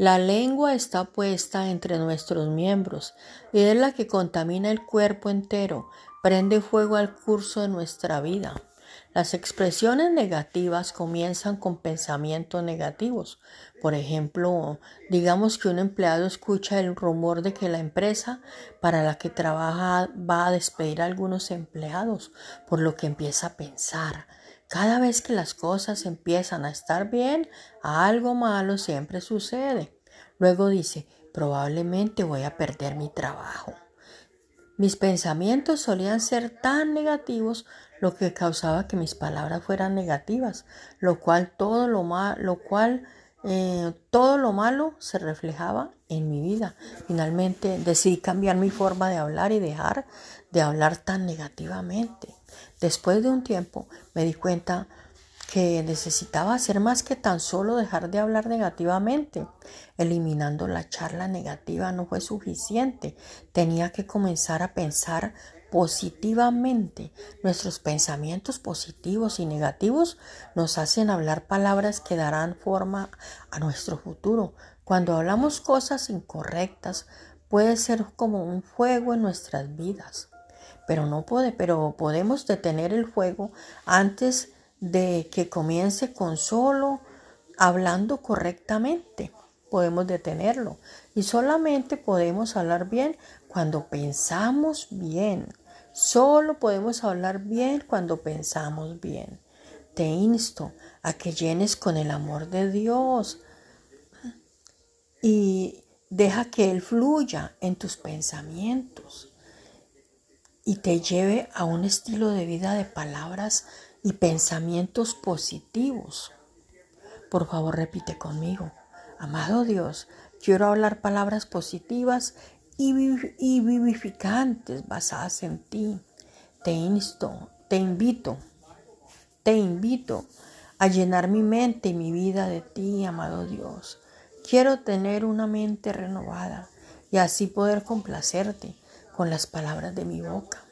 La lengua está puesta entre nuestros miembros y es la que contamina el cuerpo entero, prende fuego al curso de nuestra vida. Las expresiones negativas comienzan con pensamientos negativos. Por ejemplo, digamos que un empleado escucha el rumor de que la empresa para la que trabaja va a despedir a algunos empleados, por lo que empieza a pensar. Cada vez que las cosas empiezan a estar bien, algo malo siempre sucede. Luego dice, probablemente voy a perder mi trabajo. Mis pensamientos solían ser tan negativos, lo que causaba que mis palabras fueran negativas, lo cual todo lo, cual eh, todo lo malo se reflejaba en mi vida. Finalmente decidí cambiar mi forma de hablar y dejar de hablar tan negativamente. Después de un tiempo me di cuenta que necesitaba hacer más que tan solo dejar de hablar negativamente. Eliminando la charla negativa no fue suficiente. Tenía que comenzar a pensar positivamente. Nuestros pensamientos positivos y negativos nos hacen hablar palabras que darán forma a nuestro futuro. Cuando hablamos cosas incorrectas, puede ser como un fuego en nuestras vidas. Pero no puede, pero podemos detener el fuego antes de que comience con solo hablando correctamente. Podemos detenerlo y solamente podemos hablar bien cuando pensamos bien. Solo podemos hablar bien cuando pensamos bien. Te insto a que llenes con el amor de Dios y deja que Él fluya en tus pensamientos y te lleve a un estilo de vida de palabras y pensamientos positivos. Por favor, repite conmigo. Amado Dios, quiero hablar palabras positivas y, vivificantes basadas en ti. Te insto, te invito, te invito a llenar mi mente y mi vida de ti, amado Dios. Quiero tener una mente renovada y así poder complacerte con las palabras de mi boca.